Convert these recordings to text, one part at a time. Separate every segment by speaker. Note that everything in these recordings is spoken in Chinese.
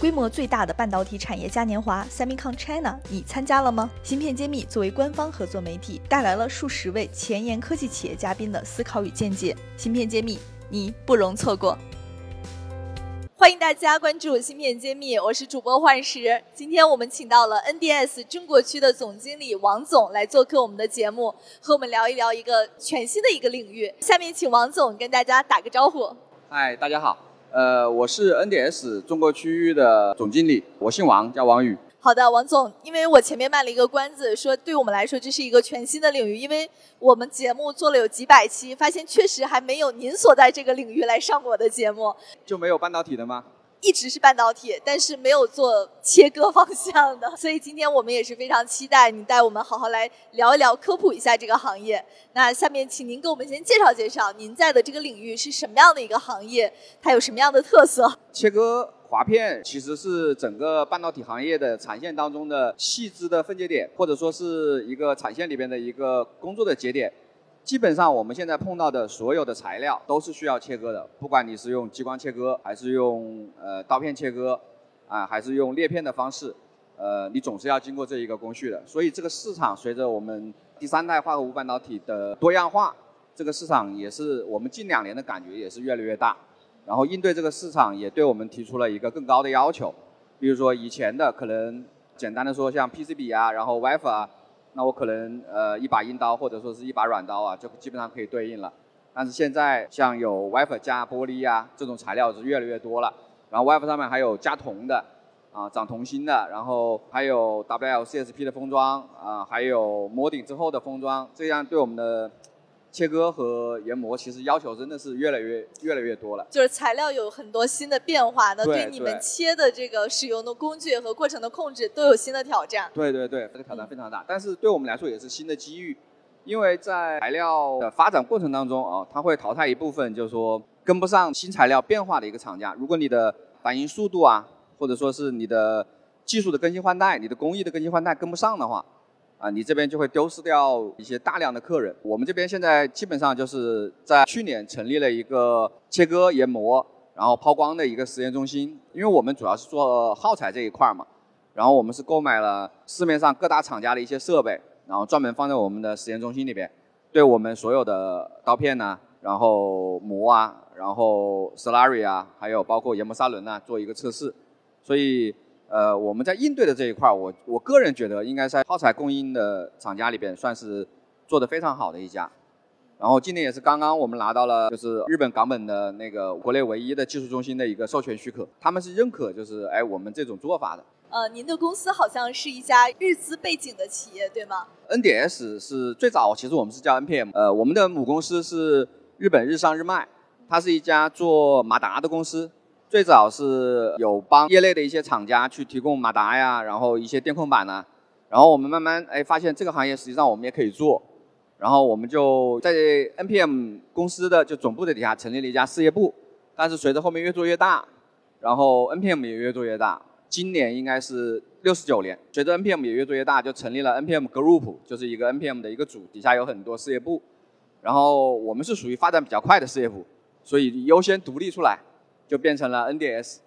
Speaker 1: 规模最大的半导体产业嘉年华 Semicon China，你参加了吗？芯片揭秘作为官方合作媒体，带来了数十位前沿科技企业嘉宾的思考与见解。芯片揭秘，你不容错过。欢迎大家关注芯片揭秘，我是主播幻石。今天我们请到了 NDS 中国区的总经理王总来做客我们的节目，和我们聊一聊一个全新的一个领域。下面请王总跟大家打个招呼。
Speaker 2: 嗨，大家好，呃，我是 NDS 中国区域的总经理，我姓王，叫王宇。
Speaker 1: 好的，王总，因为我前面卖了一个关子，说对我们来说这是一个全新的领域，因为我们节目做了有几百期，发现确实还没有您所在这个领域来上过的节目，
Speaker 2: 就没有半导体的吗？
Speaker 1: 一直是半导体，但是没有做切割方向的，所以今天我们也是非常期待你带我们好好来聊一聊、科普一下这个行业。那下面请您给我们先介绍介绍您在的这个领域是什么样的一个行业，它有什么样的特色？
Speaker 2: 切割划片其实是整个半导体行业的产线当中的细枝的分节点，或者说是一个产线里边的一个工作的节点。基本上我们现在碰到的所有的材料都是需要切割的，不管你是用激光切割，还是用呃刀片切割，啊，还是用裂片的方式，呃，你总是要经过这一个工序的。所以这个市场随着我们第三代化合物半导体的多样化，这个市场也是我们近两年的感觉也是越来越大。然后应对这个市场也对我们提出了一个更高的要求，比如说以前的可能简单的说像 PCB 啊，然后 WiFi 啊。那我可能呃一把硬刀或者说是一把软刀啊，就基本上可以对应了。但是现在像有 WiFi 加玻璃啊这种材料是越来越多了，然后 WiFi 上面还有加铜的，啊长铜芯的，然后还有 WLCSP 的封装啊，还有磨顶之后的封装，这样对我们的。切割和研磨其实要求真的是越来越越来越多了，
Speaker 1: 就是材料有很多新的变化，那对你们切的这个使用的工具和过程的控制都有新的挑战。
Speaker 2: 对对对，这个挑战非常大，但是对我们来说也是新的机遇，因为在材料的发展过程当中啊，它会淘汰一部分，就是说跟不上新材料变化的一个厂家。如果你的反应速度啊，或者说是你的技术的更新换代、你的工艺的更新换代跟不上的话。啊，你这边就会丢失掉一些大量的客人。我们这边现在基本上就是在去年成立了一个切割研磨，然后抛光的一个实验中心。因为我们主要是做耗材这一块嘛，然后我们是购买了市面上各大厂家的一些设备，然后专门放在我们的实验中心里边，对我们所有的刀片呢，然后磨啊，然后 slurry 啊，还有包括研磨砂轮啊，做一个测试。所以。呃，我们在应对的这一块儿，我我个人觉得应该在耗材供应的厂家里边算是做的非常好的一家。然后今年也是刚刚我们拿到了就是日本港本的那个国内唯一的技术中心的一个授权许可，他们是认可就是哎我们这种做法的。
Speaker 1: 呃，您的公司好像是一家日资背景的企业，对吗
Speaker 2: ？NDS 是最早，其实我们是叫 NPM，呃，我们的母公司是日本日上日卖，它是一家做马达的公司。最早是有帮业内的一些厂家去提供马达呀，然后一些电控板呢，然后我们慢慢哎发现这个行业实际上我们也可以做，然后我们就在 NPM 公司的就总部的底下成立了一家事业部，但是随着后面越做越大，然后 NPM 也越做越大，今年应该是六十九年，随着 NPM 也越做越大，就成立了 NPM Group，就是一个 NPM 的一个组，底下有很多事业部，然后我们是属于发展比较快的事业部，所以优先独立出来。就变成了 NDS，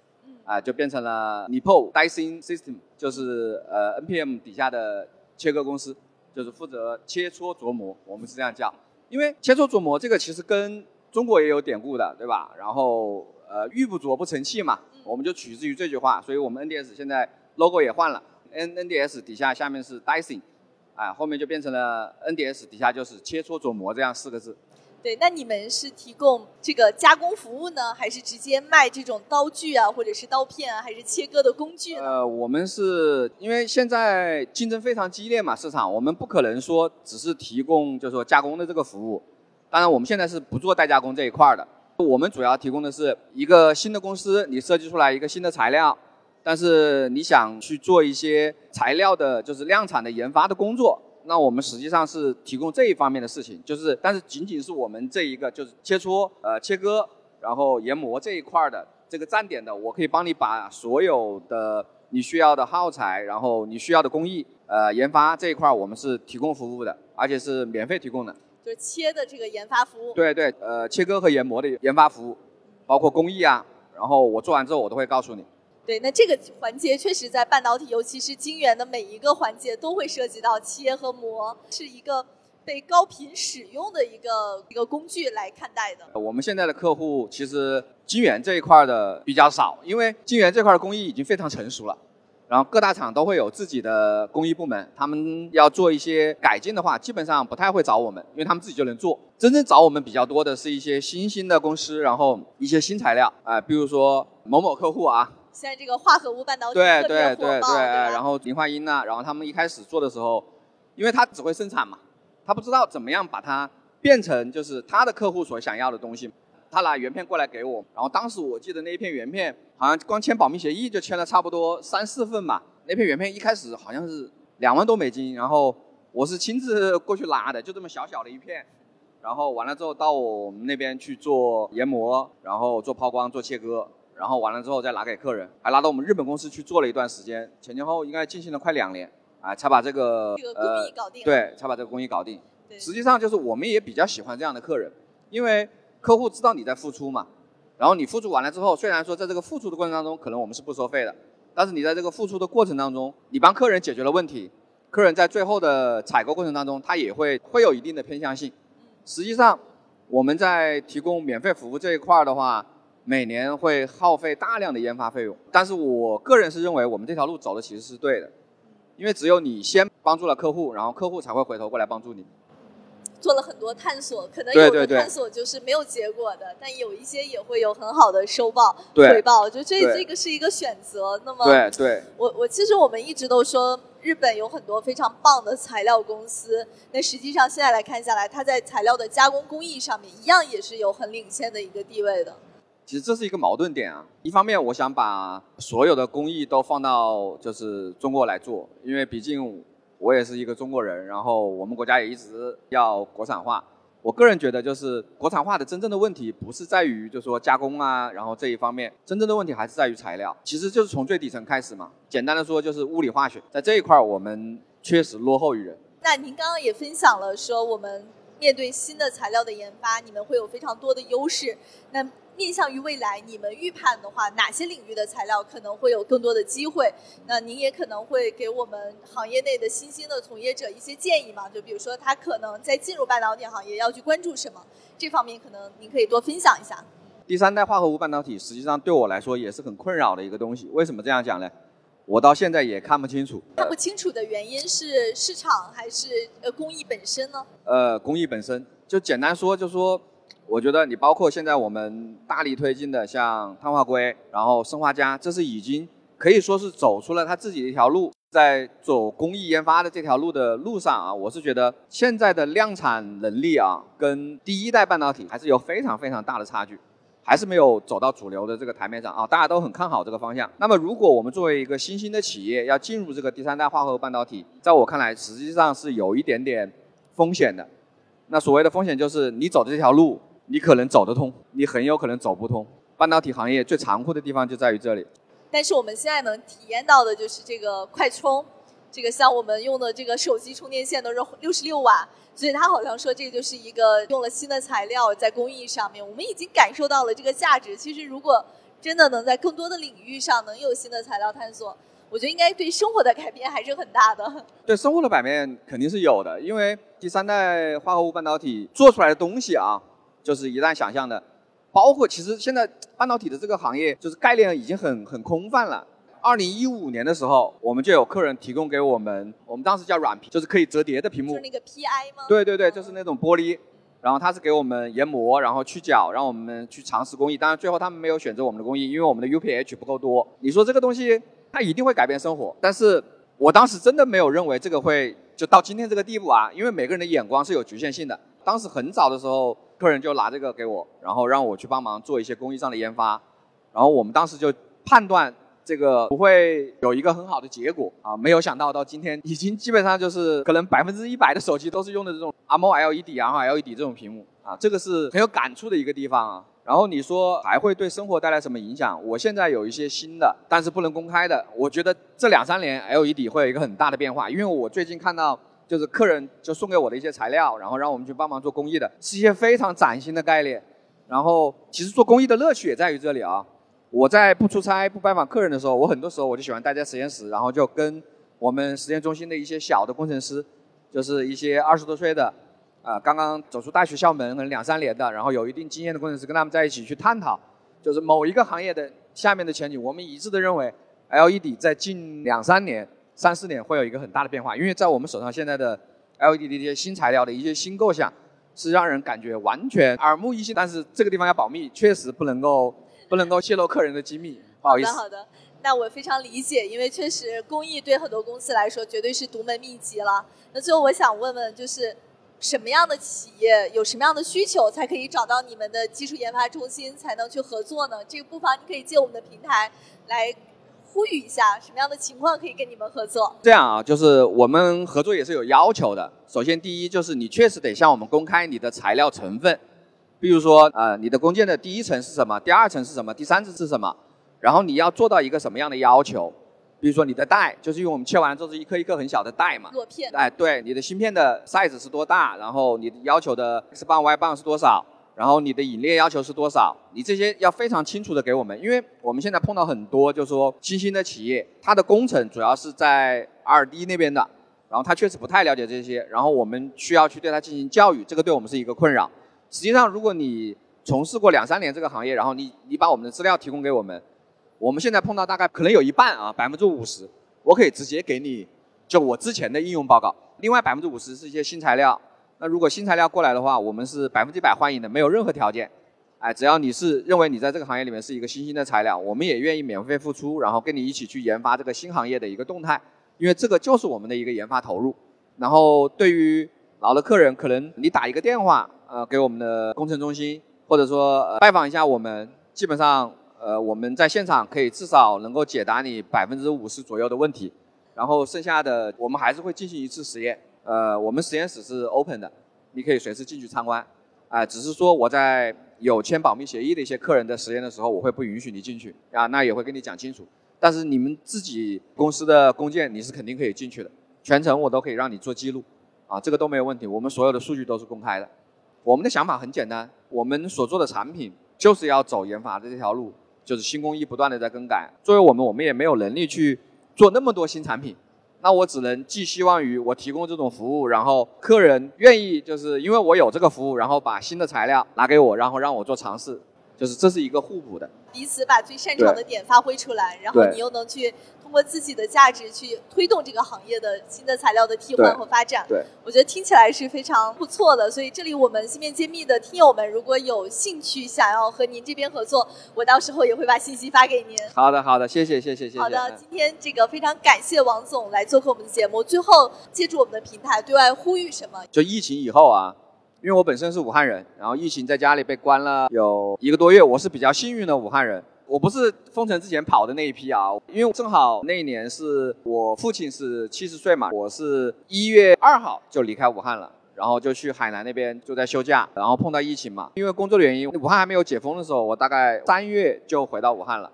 Speaker 2: 啊，就变成了 Nippon Dicing System，就是呃 NPM 底下的切割公司，就是负责切磋琢磨，我们是这样叫。因为切磋琢磨这个其实跟中国也有典故的，对吧？然后呃玉不琢不成器嘛，我们就取自于这句话，所以我们 NDS 现在 logo 也换了，N NDS 底下下面是 Dicing，啊，后面就变成了 NDS 底下就是切磋琢磨这样四个字。
Speaker 1: 对，那你们是提供这个加工服务呢，还是直接卖这种刀具啊，或者是刀片啊，还是切割的工具？
Speaker 2: 呃，我们是因为现在竞争非常激烈嘛，市场我们不可能说只是提供就是说加工的这个服务。当然，我们现在是不做代加工这一块儿的。我们主要提供的是一个新的公司，你设计出来一个新的材料，但是你想去做一些材料的，就是量产的研发的工作。那我们实际上是提供这一方面的事情，就是，但是仅仅是我们这一个就是切磋、呃切割，然后研磨这一块的这个站点的，我可以帮你把所有的你需要的耗材，然后你需要的工艺，呃研发这一块我们是提供服务的，而且是免费提供的。
Speaker 1: 就是切的这个研发服务。
Speaker 2: 对对，呃切割和研磨的研发服务，包括工艺啊，然后我做完之后我都会告诉你。
Speaker 1: 对，那这个环节确实在半导体，尤其是晶圆的每一个环节都会涉及到切和磨，是一个被高频使用的一个一个工具来看待的。
Speaker 2: 我们现在的客户其实晶圆这一块的比较少，因为晶圆这块工艺已经非常成熟了。然后各大厂都会有自己的工艺部门，他们要做一些改进的话，基本上不太会找我们，因为他们自己就能做。真正找我们比较多的是一些新兴的公司，然后一些新材料，啊，比如说某某客户啊。
Speaker 1: 现在这个化合物半导体
Speaker 2: 对对
Speaker 1: 对
Speaker 2: 对，然后林化英呐，然后他们一开始做的时候，因为他只会生产嘛，他不知道怎么样把它变成就是他的客户所想要的东西。他拿原片过来给我，然后当时我记得那一片原片好像光签保密协议就签了差不多三四份吧。那片原片一开始好像是两万多美金，然后我是亲自过去拿的，就这么小小的一片，然后完了之后到我们那边去做研磨，然后做抛光、做切割，然后完了之后再拿给客人，还拿到我们日本公司去做了一段时间，前前后后应该进行了快两年，啊，才把这
Speaker 1: 个呃
Speaker 2: 对，才把这个工艺搞定。实际上就是我们也比较喜欢这样的客人，因为。客户知道你在付出嘛，然后你付出完了之后，虽然说在这个付出的过程当中，可能我们是不收费的，但是你在这个付出的过程当中，你帮客人解决了问题，客人在最后的采购过程当中，他也会会有一定的偏向性。实际上，我们在提供免费服务这一块的话，每年会耗费大量的研发费用，但是我个人是认为我们这条路走的其实是对的，因为只有你先帮助了客户，然后客户才会回头过来帮助你。
Speaker 1: 做了很多探索，可能有的探索就是没有结果的，但有一些也会有很好的收报回报。我觉得这这个是一个选择。那么，
Speaker 2: 对对，
Speaker 1: 我我其实我们一直都说日本有很多非常棒的材料公司，那实际上现在来看下来，它在材料的加工工艺上面一样也是有很领先的一个地位的。
Speaker 2: 其实这是一个矛盾点啊，一方面我想把所有的工艺都放到就是中国来做，因为毕竟。我也是一个中国人，然后我们国家也一直要国产化。我个人觉得，就是国产化的真正的问题不是在于，就是说加工啊，然后这一方面，真正的问题还是在于材料。其实就是从最底层开始嘛。简单的说，就是物理化学，在这一块儿我们确实落后于人。
Speaker 1: 那您刚刚也分享了说，我们面对新的材料的研发，你们会有非常多的优势。那面向于未来，你们预判的话，哪些领域的材料可能会有更多的机会？那您也可能会给我们行业内的新兴的从业者一些建议嘛？就比如说，他可能在进入半导体行业要去关注什么？这方面可能您可以多分享一下。
Speaker 2: 第三代化合物半导体实际上对我来说也是很困扰的一个东西。为什么这样讲呢？我到现在也看不清楚。
Speaker 1: 看不清楚的原因是市场还是呃工艺本身呢？
Speaker 2: 呃，工艺本身就简单说，就说。我觉得你包括现在我们大力推进的像碳化硅，然后砷化镓，这是已经可以说是走出了他自己的一条路，在走工艺研发的这条路的路上啊，我是觉得现在的量产能力啊，跟第一代半导体还是有非常非常大的差距，还是没有走到主流的这个台面上啊，大家都很看好这个方向。那么如果我们作为一个新兴的企业要进入这个第三代化合物半导体，在我看来实际上是有一点点风险的。那所谓的风险就是你走的这条路。你可能走得通，你很有可能走不通。半导体行业最残酷的地方就在于这里。
Speaker 1: 但是我们现在能体验到的就是这个快充，这个像我们用的这个手机充电线都是 六十六瓦，所以他好像说这个就是一个用了新的材料在工艺上面，我们已经感受到了这个价值。其实如果真的能在更多的领域上能有新的材料探索，我觉得应该对生活的改变还是很大的。
Speaker 2: 对生活的改变肯定是有的，因为第三代化合物半导体做出来的东西啊。就是一旦想象的，包括其实现在半导体的这个行业，就是概念已经很很空泛了。二零一五年的时候，我们就有客人提供给我们，我们当时叫软屏，就是可以折叠的屏幕。
Speaker 1: 就是那个 PI 吗？
Speaker 2: 对对对，就是那种玻璃。然后他是给我们研磨，然后去角，让我们去尝试工艺。当然最后他们没有选择我们的工艺，因为我们的 UPH 不够多。你说这个东西它一定会改变生活，但是我当时真的没有认为这个会就到今天这个地步啊，因为每个人的眼光是有局限性的。当时很早的时候。客人就拿这个给我，然后让我去帮忙做一些工艺上的研发，然后我们当时就判断这个不会有一个很好的结果啊，没有想到到今天已经基本上就是可能 百分之一百的手机都是用的这种 AMOLED 然后 LED 这种屏幕啊，这个是很有感触的一个地方啊。然后你说还会对生活带来什么影响？我现在有一些新的，但是不能公开的，我觉得这两三年 LED 会有一个很大的变化，因为我最近看到。就是客人就送给我的一些材料，然后让我们去帮忙做工艺的，是一些非常崭新的概念。然后其实做工艺的乐趣也在于这里啊。我在不出差、不拜访客人的时候，我很多时候我就喜欢待在实验室，然后就跟我们实验中心的一些小的工程师，就是一些二十多岁的，啊，刚刚走出大学校门，可能两三年的，然后有一定经验的工程师，跟他们在一起去探讨，就是某一个行业的下面的前景，我们一致的认为，LED 在近两三年、三四年会有一个很大的变化，因为在我们手上现在的 LED 的一些新材料的一些新构想，是让人感觉完全耳目一新，但是这个地方要保密，确实不能够。不能够泄露客人的机密，不好意思。
Speaker 1: 好的，好的，那我非常理解，因为确实工艺对很多公司来说绝对是独门秘籍了。那最后我想问问，就是什么样的企业有什么样的需求，才可以找到你们的技术研发中心，才能去合作呢？这个不妨你可以借我们的平台来呼吁一下，什么样的情况可以跟你们合作？
Speaker 2: 这样啊，就是我们合作也是有要求的。首先，第一就是你确实得向我们公开你的材料成分。比如说，呃，你的弓箭的第一层是什么？第二层是什么？第三层是什么？然后你要做到一个什么样的要求？比如说你的带，就是因为我们切完之后是一颗一颗很小的带嘛。
Speaker 1: 裸片。
Speaker 2: 哎，对，你的芯片的 size 是多大？然后你要求的 X 棒 Y 棒是多少？然后你的引列要求是多少？你这些要非常清楚的给我们，因为我们现在碰到很多就是说新兴的企业，它的工程主要是在 R&D 那边的，然后他确实不太了解这些，然后我们需要去对他进行教育，这个对我们是一个困扰。实际上，如果你从事过两三年这个行业，然后你你把我们的资料提供给我们，我们现在碰到大概可能有一半啊，百分之五十，我可以直接给你就我之前的应用报告。另外百分之五十是一些新材料，那如果新材料过来的话，我们是百分之百欢迎的，没有任何条件。哎，只要你是认为你在这个行业里面是一个新兴的材料，我们也愿意免费付出，然后跟你一起去研发这个新行业的一个动态，因为这个就是我们的一个研发投入。然后对于老的客人，可能你打一个电话。呃，给我们的工程中心，或者说拜访一下我们，基本上，呃，我们在现场可以至少能够解答你百分之五十左右的问题，然后剩下的我们还是会进行一次实验。呃，我们实验室是 open 的，你可以随时进去参观。啊，只是说我在有签保密协议的一些客人的实验的时候，我会不允许你进去啊，那也会跟你讲清楚。但是你们自己公司的工件，你是肯定可以进去的，全程我都可以让你做记录，啊，这个都没有问题，我们所有的数据都是公开的。我们的想法很简单，我们所做的产品就是要走研发的这条路，就是新工艺不断的在更改。作为我们，我们也没有能力去做那么多新产品，那我只能寄希望于我提供这种服务，然后客人愿意就是因为我有这个服务，然后把新的材料拿给我，然后让我做尝试，就是这是一个互补的，
Speaker 1: 彼此把最擅长的点发挥出来，然后你又能去。通过自己的价值去推动这个行业的新的材料的替换和发展，
Speaker 2: 对，
Speaker 1: 我觉得听起来是非常不错的。所以这里我们芯片揭秘的听友们，如果有兴趣想要和您这边合作，我到时候也会把信息发给您。
Speaker 2: 好的，好的，谢谢，谢谢，谢谢。
Speaker 1: 好的，今天这个非常感谢王总来做客我们的节目。最后，借助我们的平台对外呼吁什么？
Speaker 2: 就疫情以后啊，因为我本身是武汉人，然后疫情在家里被关了有一个多月，我是比较幸运的武汉人。我不是封城之前跑的那一批啊，因为正好那一年是我父亲是七十岁嘛，我是一月二号就离开武汉了，然后就去海南那边就在休假，然后碰到疫情嘛，因为工作的原因，武汉还没有解封的时候，我大概三月就回到武汉了，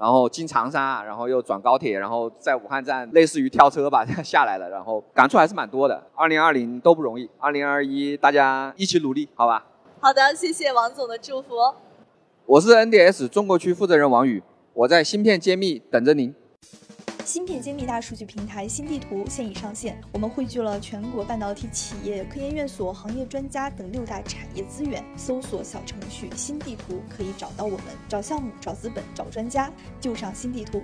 Speaker 2: 然后进长沙，然后又转高铁，然后在武汉站类似于跳车吧 下来了，然后感触还是蛮多的。二零二零都不容易，二零二一大家一起努力，好吧？
Speaker 1: 好的，谢谢王总的祝福。
Speaker 2: 我是 NDS 中国区负责人王宇，我在芯片揭秘等着您。
Speaker 1: 芯片揭秘大数据平台新地图现已上线，我们汇聚了全国半导体企业、科研院所、行业专家等六大产业资源。搜索小程序新地图可以找到我们，找项目、找资本、找专家，就上新地图。